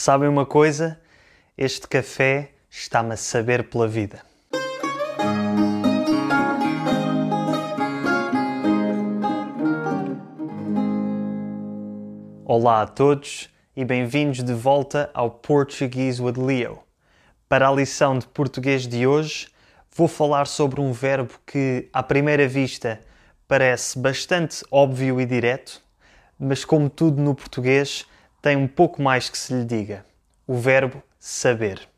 Sabem uma coisa? Este café está-me a saber pela vida. Olá a todos e bem-vindos de volta ao Portuguese with Leo. Para a lição de português de hoje, vou falar sobre um verbo que, à primeira vista, parece bastante óbvio e direto, mas como tudo no português, tem um pouco mais que se lhe diga: o verbo saber.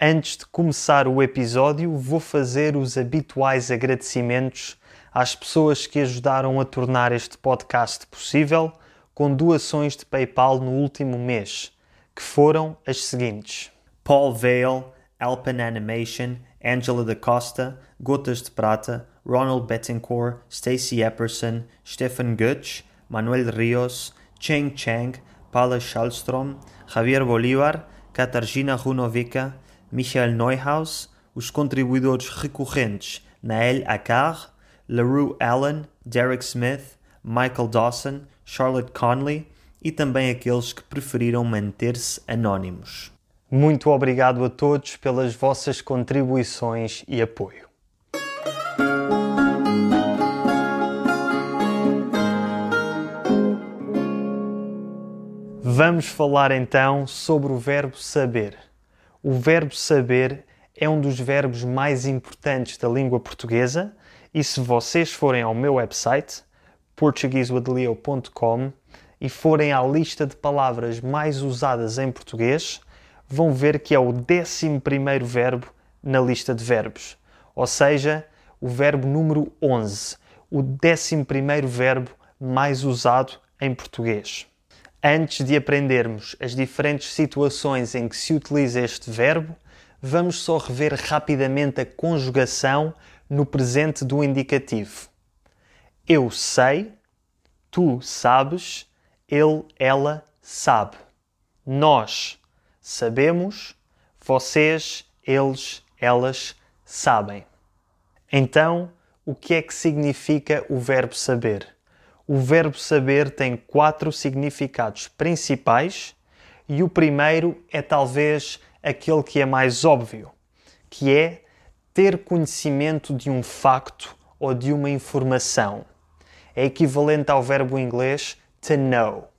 Antes de começar o episódio, vou fazer os habituais agradecimentos às pessoas que ajudaram a tornar este podcast possível com doações de PayPal no último mês, que foram as seguintes: Paul Vale, Alpen Animation, Angela da Costa, Gotas de Prata, Ronald Bettencourt, Stacey Epperson, Stefan Götz, Manuel Rios, Cheng Cheng, Paula Schallstrom, Javier Bolívar, Katarzyna Runovica, Michael Neuhaus, os contribuidores recorrentes Nael Akar, LaRue Allen, Derek Smith, Michael Dawson, Charlotte Conley e também aqueles que preferiram manter-se anónimos. Muito obrigado a todos pelas vossas contribuições e apoio. Vamos falar então sobre o verbo saber. O verbo saber é um dos verbos mais importantes da língua portuguesa e se vocês forem ao meu website portuguesewithleo.com e forem à lista de palavras mais usadas em português, vão ver que é o 11 verbo na lista de verbos, ou seja, o verbo número 11, o 11 verbo mais usado em português. Antes de aprendermos as diferentes situações em que se utiliza este verbo, vamos só rever rapidamente a conjugação no presente do indicativo. Eu sei, tu sabes, ele, ela sabe. Nós sabemos, vocês, eles, elas sabem. Então, o que é que significa o verbo saber? O verbo saber tem quatro significados principais e o primeiro é talvez aquele que é mais óbvio, que é ter conhecimento de um facto ou de uma informação. É equivalente ao verbo inglês to know.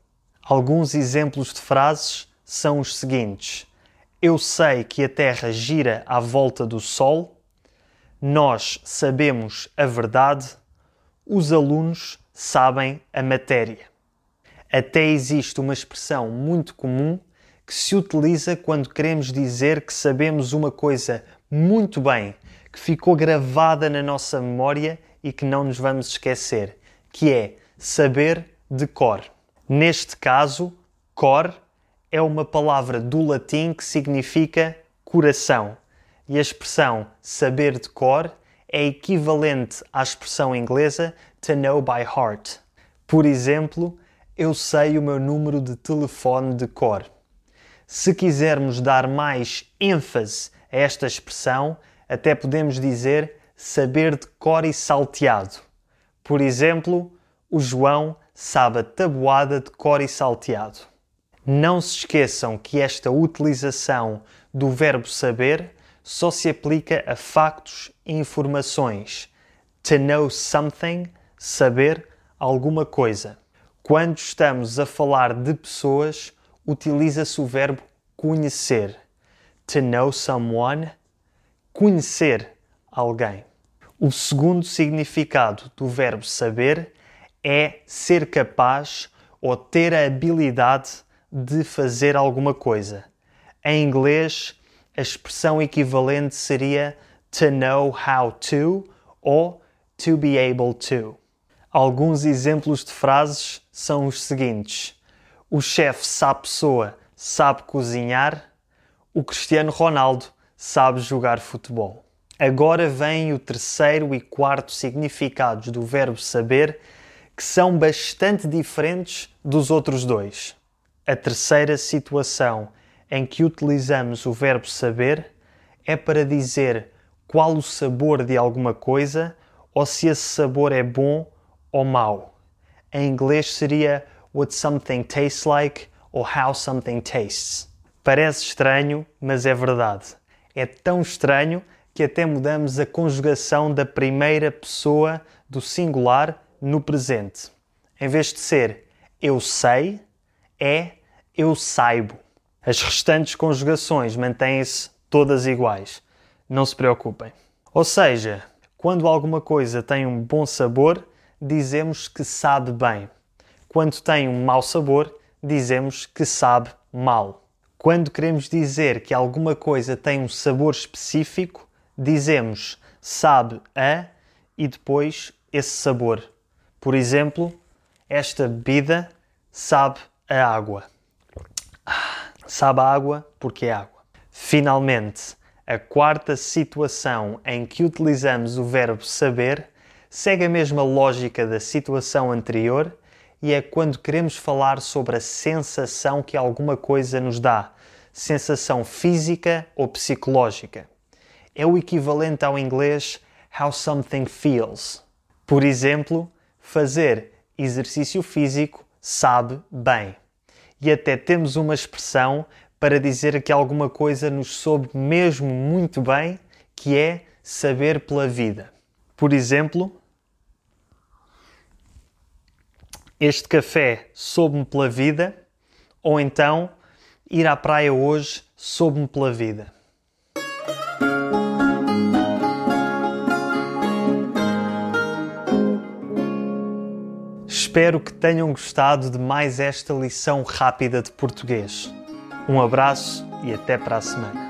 Alguns exemplos de frases são os seguintes: Eu sei que a Terra gira à volta do Sol. Nós sabemos a verdade. Os alunos sabem a matéria. Até existe uma expressão muito comum que se utiliza quando queremos dizer que sabemos uma coisa muito bem, que ficou gravada na nossa memória e que não nos vamos esquecer, que é saber de cor. Neste caso, cor é uma palavra do latim que significa coração. E a expressão saber de cor é equivalente à expressão inglesa to know by heart. Por exemplo, eu sei o meu número de telefone de cor. Se quisermos dar mais ênfase a esta expressão, até podemos dizer saber de cor e salteado. Por exemplo, o João sabe a tabuada de cor e salteado. Não se esqueçam que esta utilização do verbo saber só se aplica a factos e informações. To know something, saber alguma coisa. Quando estamos a falar de pessoas, utiliza-se o verbo conhecer. To know someone, conhecer alguém. O segundo significado do verbo saber é ser capaz ou ter a habilidade de fazer alguma coisa. Em inglês, a expressão equivalente seria to know how to ou to be able to. Alguns exemplos de frases são os seguintes: O chefe sabe pessoa, sabe cozinhar. O Cristiano Ronaldo sabe jogar futebol. Agora vem o terceiro e quarto significados do verbo saber, que são bastante diferentes dos outros dois. A terceira situação em que utilizamos o verbo saber é para dizer qual o sabor de alguma coisa ou se esse sabor é bom ou mau. Em inglês seria what something tastes like ou how something tastes. Parece estranho, mas é verdade. É tão estranho que até mudamos a conjugação da primeira pessoa do singular no presente. Em vez de ser eu sei, é eu saibo. As restantes conjugações mantêm-se todas iguais. Não se preocupem. Ou seja, quando alguma coisa tem um bom sabor, dizemos que sabe bem. Quando tem um mau sabor, dizemos que sabe mal. Quando queremos dizer que alguma coisa tem um sabor específico, dizemos sabe a e depois esse sabor. Por exemplo, esta bebida sabe a água. Sabe a água porque é água. Finalmente, a quarta situação em que utilizamos o verbo saber segue a mesma lógica da situação anterior e é quando queremos falar sobre a sensação que alguma coisa nos dá, sensação física ou psicológica. É o equivalente ao inglês how something feels. Por exemplo, fazer exercício físico sabe bem. E até temos uma expressão para dizer que alguma coisa nos soube mesmo muito bem, que é saber pela vida. Por exemplo, este café soube-me pela vida, ou então ir à praia hoje soube-me pela vida. Espero que tenham gostado de mais esta lição rápida de português. Um abraço e até para a semana.